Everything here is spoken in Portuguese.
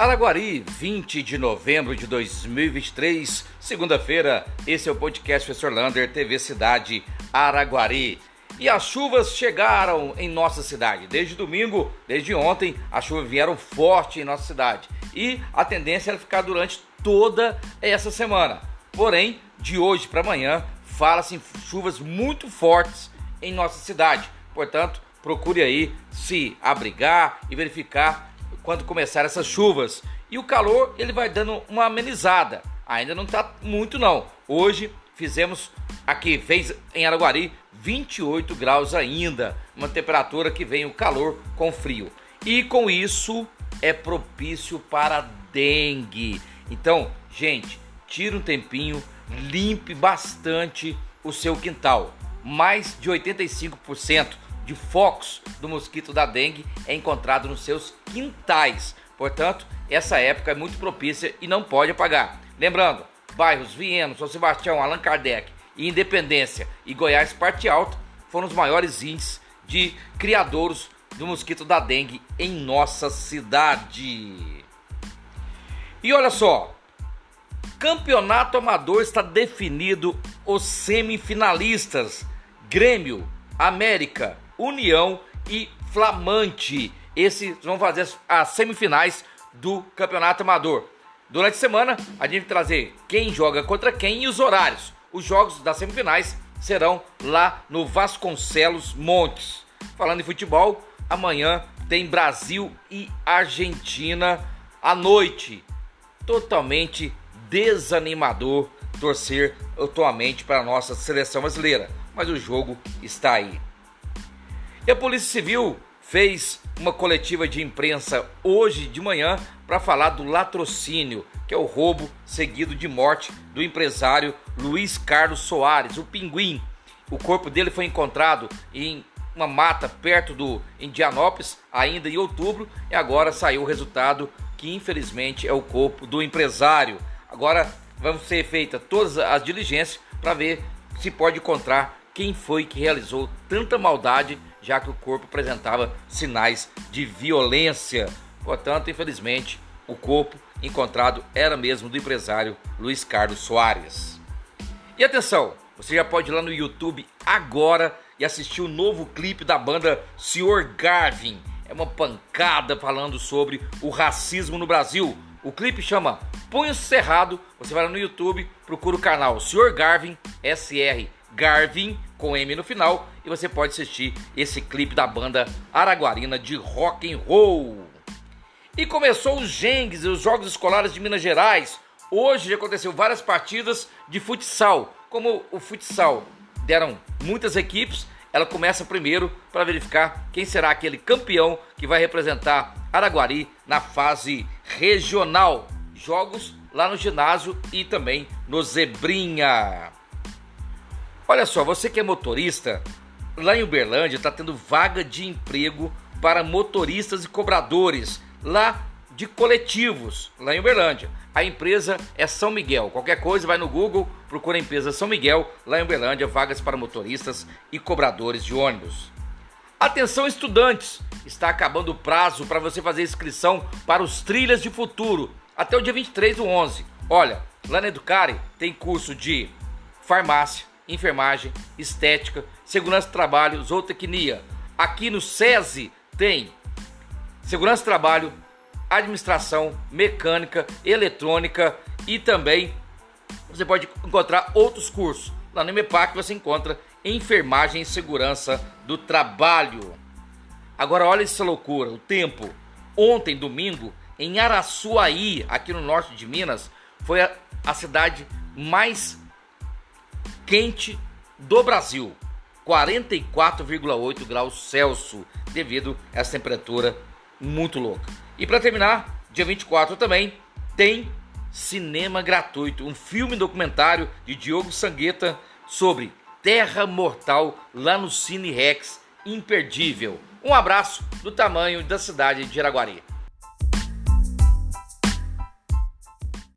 Araguari, 20 de novembro de 2023, segunda-feira. Esse é o podcast Professor Lander, TV Cidade Araguari. E as chuvas chegaram em nossa cidade. Desde domingo, desde ontem, as chuvas vieram forte em nossa cidade. E a tendência é ficar durante toda essa semana. Porém, de hoje para amanhã, fala-se em chuvas muito fortes em nossa cidade. Portanto, procure aí se abrigar e verificar quando começar essas chuvas. E o calor ele vai dando uma amenizada. Ainda não está muito não. Hoje fizemos aqui, fez em Araguari 28 graus ainda, uma temperatura que vem o calor com frio. E com isso é propício para dengue. Então, gente, tira um tempinho, limpe bastante o seu quintal. Mais de 85% de focos do mosquito da dengue é encontrado nos seus quintais. Portanto, essa época é muito propícia e não pode apagar. Lembrando, bairros Viena, São Sebastião, Allan Kardec, Independência e Goiás Parte Alta foram os maiores índices de criadouros do mosquito da dengue em nossa cidade. E olha só, campeonato amador está definido os semifinalistas: Grêmio, América, União e Flamante. Esses vão fazer as semifinais do Campeonato Amador. Durante a semana, a gente vai trazer quem joga contra quem e os horários. Os jogos das semifinais serão lá no Vasconcelos Montes. Falando em futebol, amanhã tem Brasil e Argentina à noite. Totalmente desanimador torcer atualmente para a nossa seleção brasileira, mas o jogo está aí. E a Polícia Civil fez uma coletiva de imprensa hoje de manhã para falar do latrocínio, que é o roubo seguido de morte do empresário Luiz Carlos Soares, o Pinguim. O corpo dele foi encontrado em uma mata perto do Indianópolis, ainda em outubro, e agora saiu o resultado que infelizmente é o corpo do empresário. Agora vamos ser feitas todas as diligências para ver se pode encontrar quem foi que realizou tanta maldade já que o corpo apresentava sinais de violência. Portanto, infelizmente, o corpo encontrado era mesmo do empresário Luiz Carlos Soares. E atenção, você já pode ir lá no YouTube agora e assistir o novo clipe da banda Sr. Garvin. É uma pancada falando sobre o racismo no Brasil. O clipe chama Punho Cerrado. Você vai lá no YouTube, procura o canal Sr. Garvin, SR Garvin com M no final e você pode assistir esse clipe da banda araguarina de rock and roll. E começou os Gengs, os Jogos Escolares de Minas Gerais. Hoje já aconteceu várias partidas de futsal. Como o futsal deram muitas equipes, ela começa primeiro para verificar quem será aquele campeão que vai representar Araguari na fase regional. Jogos lá no ginásio e também no Zebrinha. Olha só, você que é motorista, lá em Uberlândia está tendo vaga de emprego para motoristas e cobradores lá de coletivos, lá em Uberlândia. A empresa é São Miguel. Qualquer coisa, vai no Google, procura a empresa São Miguel, lá em Uberlândia, vagas para motoristas e cobradores de ônibus. Atenção, estudantes! Está acabando o prazo para você fazer inscrição para os Trilhas de Futuro até o dia 23 do 11. Olha, lá na Educare tem curso de farmácia, enfermagem, estética, segurança do trabalho, zootecnia. Aqui no SESI tem segurança do trabalho, administração, mecânica, eletrônica e também você pode encontrar outros cursos. Lá no MEPAC você encontra enfermagem e segurança do trabalho. Agora olha essa loucura, o tempo. Ontem, domingo, em Araçuaí, aqui no norte de Minas, foi a, a cidade mais quente do Brasil, 44,8 graus Celsius, devido a essa temperatura muito louca. E para terminar, dia 24 também tem cinema gratuito, um filme documentário de Diogo Sangueta sobre Terra Mortal lá no Cine Rex, imperdível. Um abraço do tamanho da cidade de Araguari.